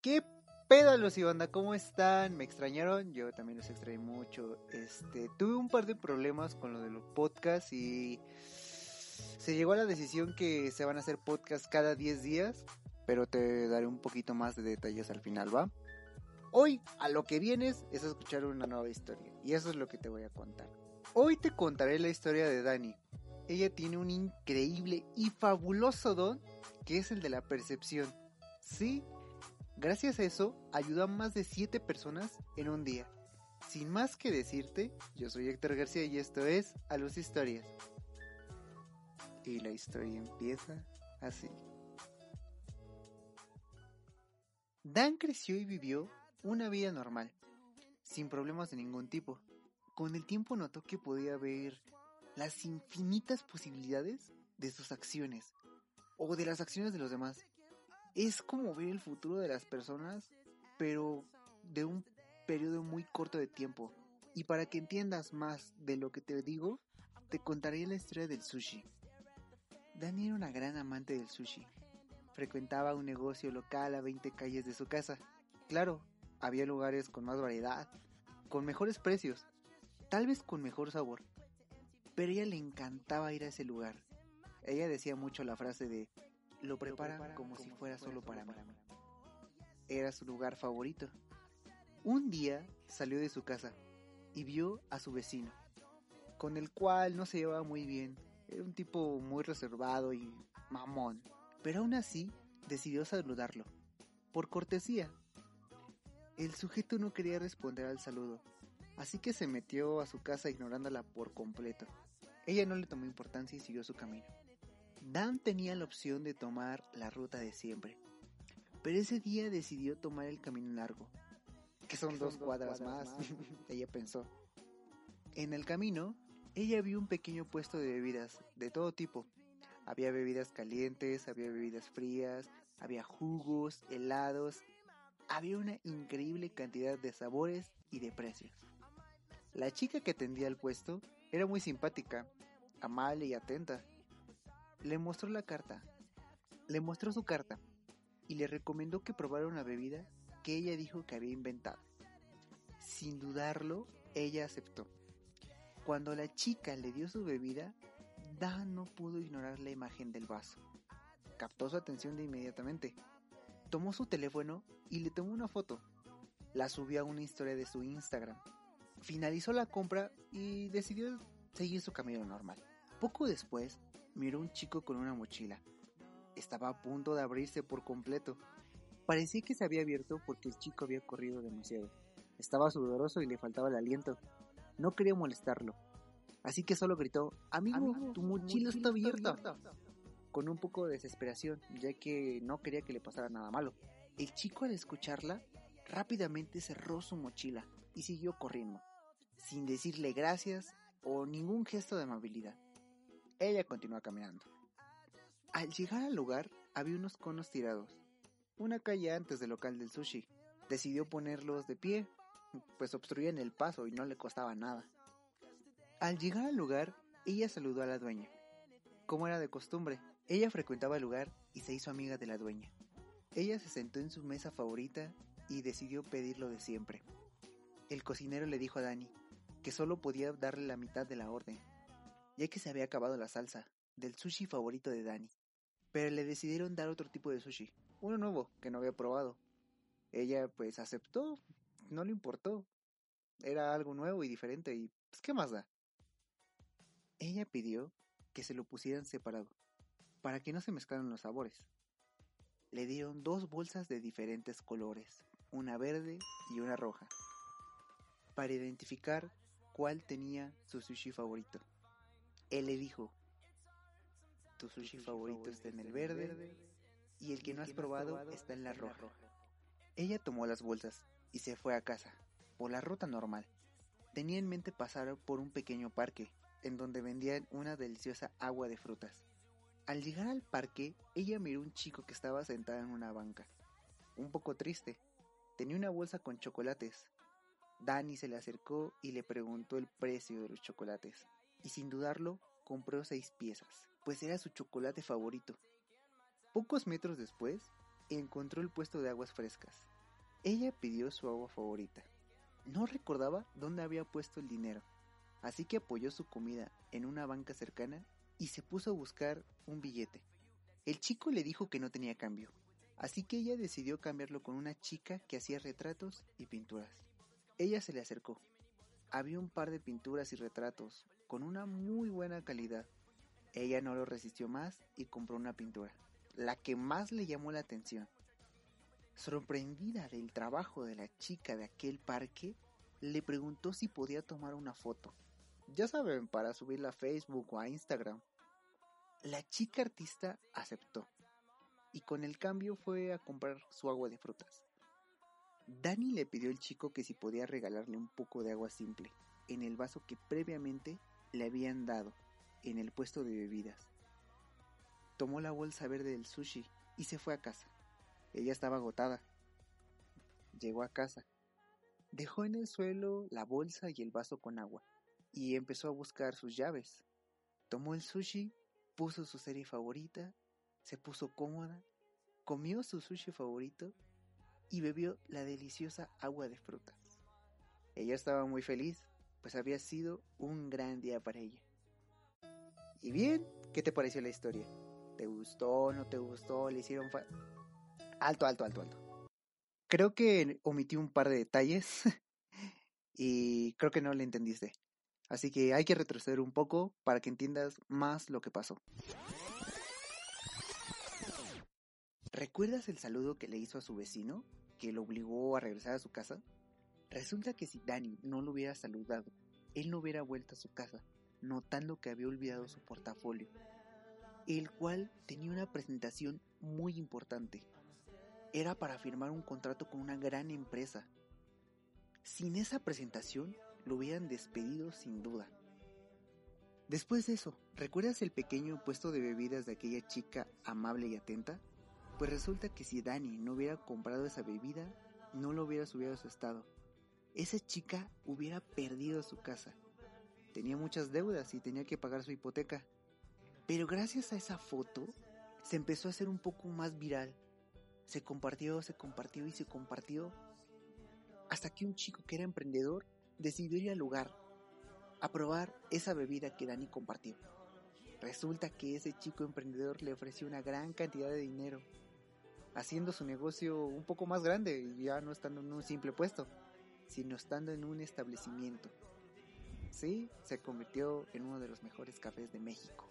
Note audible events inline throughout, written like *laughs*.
¿Qué pédalos y banda? ¿Cómo están? ¿Me extrañaron? Yo también los extrañé mucho. Este, tuve un par de problemas con lo de los podcasts y se llegó a la decisión que se van a hacer podcasts cada 10 días, pero te daré un poquito más de detalles al final, ¿va? Hoy a lo que vienes es a escuchar una nueva historia y eso es lo que te voy a contar. Hoy te contaré la historia de Dani. Ella tiene un increíble y fabuloso don que es el de la percepción. Sí, gracias a eso ayudó a más de 7 personas en un día. Sin más que decirte, yo soy Héctor García y esto es A Luz Historias. Y la historia empieza así. Dan creció y vivió una vida normal, sin problemas de ningún tipo. Con el tiempo notó que podía ver las infinitas posibilidades de sus acciones o de las acciones de los demás es como ver el futuro de las personas, pero de un periodo muy corto de tiempo. Y para que entiendas más de lo que te digo, te contaré la historia del sushi. Dani era una gran amante del sushi. Frecuentaba un negocio local a 20 calles de su casa. Claro, había lugares con más variedad, con mejores precios, tal vez con mejor sabor. Pero ella le encantaba ir a ese lugar. Ella decía mucho la frase de lo prepara como si fuera solo para mí. Era su lugar favorito. Un día salió de su casa y vio a su vecino, con el cual no se llevaba muy bien. Era un tipo muy reservado y mamón, pero aún así decidió saludarlo, por cortesía. El sujeto no quería responder al saludo, así que se metió a su casa ignorándola por completo. Ella no le tomó importancia y siguió su camino. Dan tenía la opción de tomar la ruta de siempre, pero ese día decidió tomar el camino largo, que son, dos, cuadras, más, *laughs* ella pensó. En el camino, ella vio un pequeño puesto de bebidas de todo tipo. Había bebidas calientes, había bebidas frías, había jugos, helados, había una increíble cantidad de sabores y de precios. La chica que atendía el puesto era muy simpática, amable y atenta le mostró la carta, le mostró su carta y le recomendó que probara una bebida que ella dijo que había inventado. Sin dudarlo, ella aceptó. Cuando la chica le dio su bebida, Dan no pudo ignorar la imagen del vaso. Captó su atención de inmediatamente. Tomó su teléfono y le tomó una foto. La subió a una historia de su Instagram. Finalizó la compra y decidió seguir su camino normal. Poco después, miró un chico con una mochila. Estaba a punto de abrirse por completo. Parecía que se había abierto porque el chico había corrido demasiado. Estaba sudoroso y le faltaba el aliento. No quería molestarlo. Así que solo gritó, amigo, tu mochila, está, abierta. Con un poco de desesperación, ya que no quería que le pasara nada malo. El chico al escucharla, rápidamente cerró su mochila y siguió corriendo, sin decirle gracias o ningún gesto de amabilidad. Ella continuó caminando. Al llegar al lugar había unos conos tirados, una calle antes del local del sushi. Decidió ponerlos de pie, pues obstruían el paso y no le costaba nada. Al llegar al lugar, ella saludó a la dueña. Como era de costumbre, ella frecuentaba el lugar y se hizo amiga de la dueña. Ella se sentó en su mesa favorita y decidió pedir lo de siempre. El cocinero le dijo a Dani que solo podía darle la mitad de la orden, ya que se había acabado la salsa del sushi favorito de Dani. Pero le decidieron dar otro tipo de sushi, uno nuevo que no había probado. Ella pues aceptó, no le importó. Era algo nuevo y diferente y pues qué más da. Ella pidió que se lo pusieran separado, para que no se mezclaran los sabores. Le dieron dos bolsas de diferentes colores, una verde y una roja, para identificar cuál tenía su sushi favorito. Él le dijo, tu sushi favorito está en el verde y el que no has probado está en la roja. Ella tomó las bolsas y se fue a casa, por la ruta normal. Tenía en mente pasar por un pequeño parque, en donde vendían una deliciosa agua de frutas. Al llegar al parque, ella miró un chico que estaba sentado en una banca, un poco triste. Tenía una bolsa con chocolates. Dani se le acercó y le preguntó el precio de los chocolates, y sin dudarlo, compró seis piezas, pues era su chocolate favorito. Pocos metros después, encontró el puesto de aguas frescas. Ella pidió su agua favorita. No recordaba dónde había puesto el dinero, así que apoyó su comida en una banca cercana y se puso a buscar un billete. El chico le dijo que no tenía cambio, así que ella decidió cambiarlo con una chica que hacía retratos y pinturas. Ella se le acercó. Había un par de pinturas y retratos con una muy buena calidad. Ella no lo resistió más y compró una pintura la que más le llamó la atención. Sorprendida del trabajo de la chica de aquel parque, le preguntó si podía tomar una foto. Ya saben, para subirla a Facebook o a Instagram. La chica artista aceptó y con el cambio fue a comprar su agua de frutas. Dani le pidió al chico que si podía regalarle un poco de agua simple en el vaso que previamente le habían dado en el puesto de bebidas tomó la bolsa verde del sushi y se fue a casa. Ella estaba agotada. Llegó a casa. Dejó en el suelo la bolsa y el vaso con agua y empezó a buscar sus llaves. Tomó el sushi, puso su serie favorita, se puso cómoda, comió su sushi favorito y bebió la deliciosa agua de frutas. Ella estaba muy feliz, pues había sido un gran día para ella. ¿Y bien? ¿Qué te pareció la historia? ¿Te gustó? ¿No te gustó? ¿Le hicieron fa Alto, alto, alto, alto. Creo que omití un par de detalles *laughs* y creo que no le entendiste. Así que hay que retroceder un poco para que entiendas más lo que pasó. ¿Recuerdas el saludo que le hizo a su vecino, que lo obligó a regresar a su casa? Resulta que si Danny no lo hubiera saludado, él no hubiera vuelto a su casa, notando que había olvidado su portafolio el cual tenía una presentación muy importante. Era para firmar un contrato con una gran empresa. Sin esa presentación, lo hubieran despedido sin duda. Después de eso, ¿recuerdas el pequeño puesto de bebidas de aquella chica amable y atenta? Pues resulta que si Dani no hubiera comprado esa bebida, no lo hubiera subido a su estado. Esa chica hubiera perdido su casa. Tenía muchas deudas y tenía que pagar su hipoteca. Pero gracias a esa foto se empezó a hacer un poco más viral. Se compartió, se compartió y se compartió. Hasta que un chico que era emprendedor decidió ir al lugar a probar esa bebida que Dani compartió. Resulta que ese chico emprendedor le ofreció una gran cantidad de dinero, haciendo su negocio un poco más grande, ya no estando en un simple puesto, sino estando en un establecimiento. Sí, se convirtió en uno de los mejores cafés de México.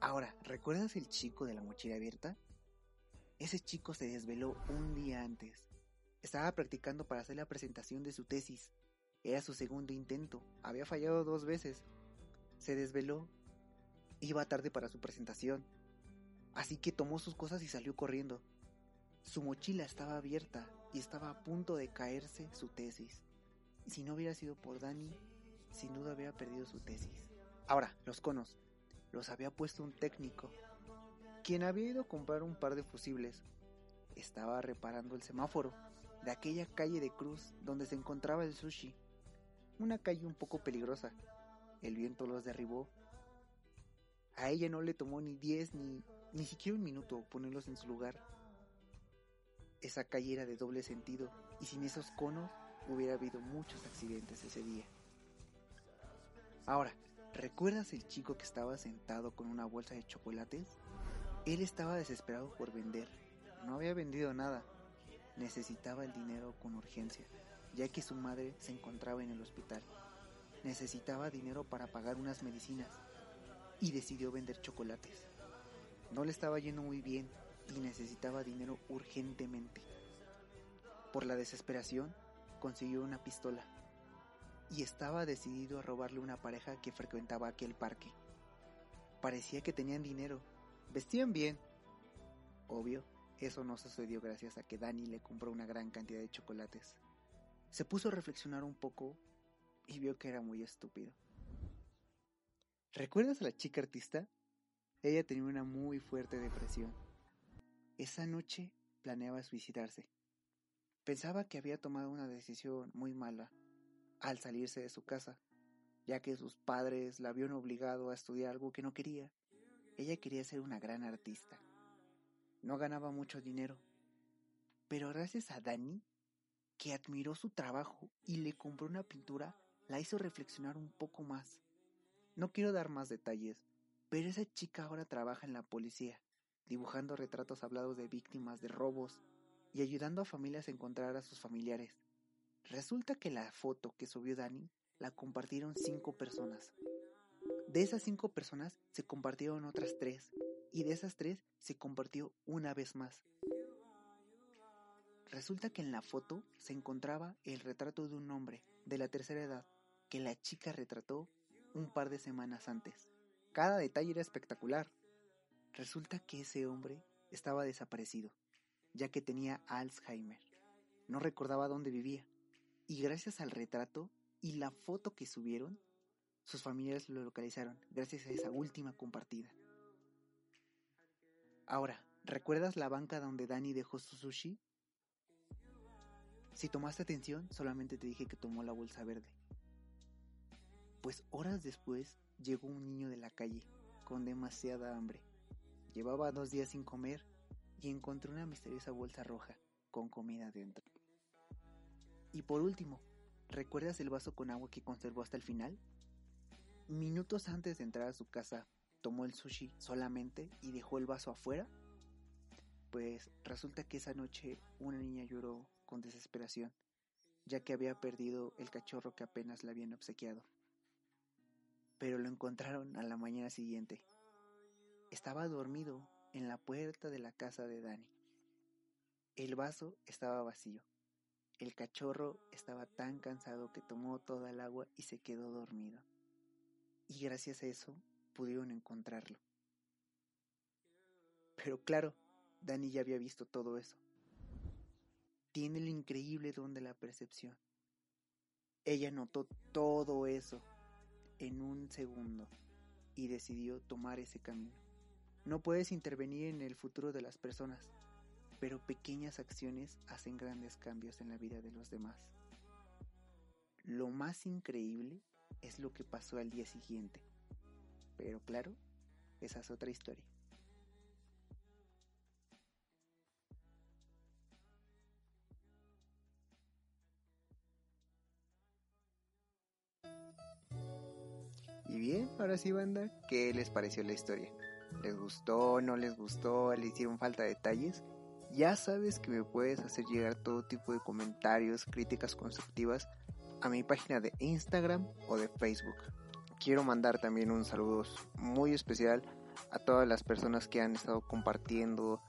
Ahora, ¿recuerdas el chico de la mochila abierta? Ese chico se desveló un día antes. Estaba practicando para hacer la presentación de su tesis. Era su segundo intento. Había fallado dos veces. Se desveló. Iba tarde para su presentación. Así que tomó sus cosas y salió corriendo. Su mochila estaba abierta y estaba a punto de caerse su tesis. Si no hubiera sido por Dani, sin duda había perdido su tesis. Ahora, los conos los había puesto un técnico, quien había ido a comprar un par de fusibles. Estaba reparando el semáforo de aquella calle de Cruz donde se encontraba el sushi. Una calle un poco peligrosa. El viento los derribó. A ella no le tomó ni diez ni, ni siquiera un minuto ponerlos en su lugar. Esa calle era de doble sentido y sin esos conos hubiera habido muchos accidentes ese día. Ahora, ¿Recuerdas el chico que estaba sentado con una bolsa de chocolates? Él estaba desesperado por vender. No había vendido nada. Necesitaba el dinero con urgencia, ya que su madre se encontraba en el hospital. Necesitaba dinero para pagar unas medicinas y decidió vender chocolates. No le estaba yendo muy bien y necesitaba dinero urgentemente. Por la desesperación, consiguió una pistola y estaba decidido a robarle una pareja que frecuentaba aquel parque. Parecía que tenían dinero Vestían bien. Obvio, eso no sucedió gracias a que Dani le compró una gran cantidad de chocolates. Se puso a reflexionar un poco y vio que era muy estúpido. ¿Recuerdas a la chica artista? Ella tenía una muy fuerte depresión. Esa noche planeaba suicidarse. Pensaba que había tomado una decisión muy mala al salirse de su casa, ya que sus padres la habían obligado a estudiar algo que no quería. Ella quería ser una gran artista. No ganaba mucho dinero, pero gracias a Dani, que admiró su trabajo y le compró una pintura, la hizo reflexionar un poco más. No quiero dar más detalles, pero esa chica ahora trabaja en la policía, dibujando retratos hablados de víctimas de robos y ayudando a familias a encontrar a sus familiares. Resulta que la foto que subió Dani la compartieron cinco personas. De esas cinco personas se compartieron otras tres y de esas tres se compartió una vez más. Resulta que en la foto se encontraba el retrato de un hombre de la tercera edad que la chica retrató un par de semanas antes. Cada detalle era espectacular. Resulta que ese hombre estaba desaparecido, ya que tenía Alzheimer. No recordaba dónde vivía. Y gracias al retrato y la foto que subieron, sus familiares lo localizaron gracias a esa última compartida. Ahora, ¿recuerdas la banca donde Dani dejó su sushi? Si tomaste atención, solamente te dije que tomó la bolsa verde. Pues horas después llegó un niño de la calle, con demasiada hambre. Llevaba dos días sin comer y encontró una misteriosa bolsa roja, con comida dentro. Y por último, ¿recuerdas el vaso con agua que conservó hasta el final? Minutos antes de entrar a su casa, tomó el sushi solamente y dejó el vaso afuera. Pues resulta que esa noche una niña lloró con desesperación, ya que había perdido el cachorro que apenas le habían obsequiado pero lo encontraron a la mañana siguiente. Estaba dormido en la puerta de la casa de Dani. El vaso estaba vacío. El cachorro estaba tan cansado que tomó toda el agua y se quedó dormido. Y gracias a eso pudieron encontrarlo. Pero claro, Dani ya había visto todo eso. Tiene el increíble don de la percepción. Ella notó todo eso en un segundo y decidió tomar ese camino. No puedes intervenir en el futuro de las personas, pero pequeñas acciones hacen grandes cambios en la vida de los demás. Lo más increíble es lo que pasó al día siguiente, pero claro, esa es otra historia. Y bien, ahora sí, banda, ¿qué les pareció la historia? ¿Les gustó? ¿No les gustó? ¿Le hicieron falta detalles? Ya sabes que me puedes hacer llegar todo tipo de comentarios, críticas constructivas a mi página de Instagram o de Facebook. Quiero mandar también un saludo muy especial a todas las personas que han estado compartiendo,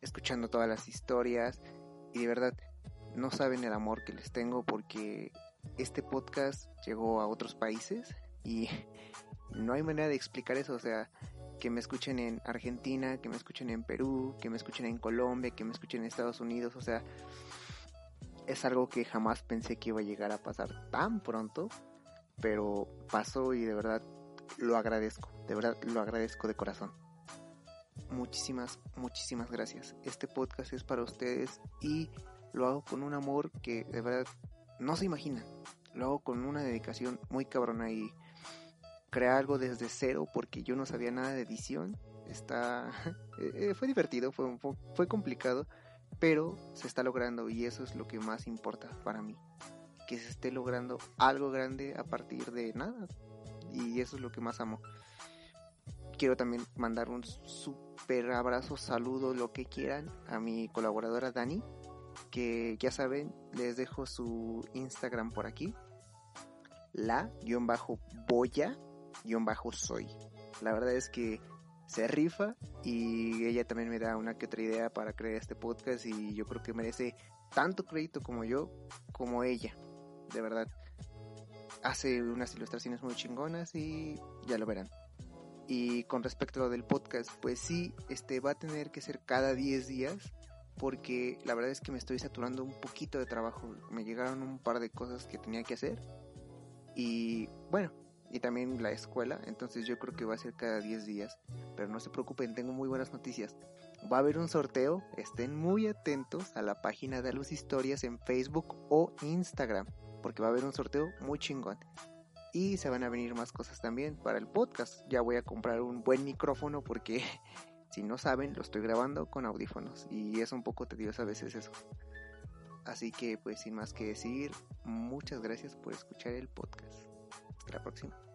escuchando todas las historias y de verdad no saben el amor que les tengo porque este podcast llegó a otros países y *laughs* no hay manera de explicar eso, o sea, que me escuchen en Argentina, que me escuchen en Perú, que me escuchen en Colombia, que me escuchen en Estados Unidos, o sea, es algo que jamás pensé que iba a llegar a pasar tan pronto, pero pasó y de verdad lo agradezco, de verdad lo agradezco de corazón. Muchísimas, muchísimas gracias. Este podcast es para ustedes y lo hago con un amor que de verdad no se imagina. Lo hago con una dedicación muy cabrona y crear algo desde cero porque yo no sabía nada de edición. Está *laughs* eh, fue divertido, fue fue complicado, pero se está logrando y eso es lo que más importa para mí, que se esté logrando algo grande a partir de nada y eso es lo que más amo. Quiero también mandar un super abrazo, saludo, lo que quieran a mi colaboradora Dani, que ya saben, les dejo su Instagram por aquí, la-boya soy. La verdad es que se rifa y ella también me da una que otra idea para crear este podcast y yo creo que merece tanto crédito como yo, como ella. De verdad. Hace unas ilustraciones muy chingonas y ya lo verán. Y con respecto a lo del podcast, pues sí, este va a tener que ser cada 10 días porque la verdad es que me estoy saturando un poquito de trabajo. Me llegaron un par de cosas que tenía que hacer. Y bueno, y también la escuela, entonces yo creo que va a ser cada 10 días. Pero no se preocupen, tengo muy buenas noticias. Va a haber un sorteo, estén muy atentos a la página de Luz Historias en Facebook o Instagram, porque va a haber un sorteo muy chingón. Y se van a venir más cosas también para el podcast. Ya voy a comprar un buen micrófono porque *laughs* si no saben, lo estoy grabando con audífonos y es un poco tedioso a veces eso. Así que pues sin más que decir, muchas gracias por escuchar el podcast. Hasta la próxima.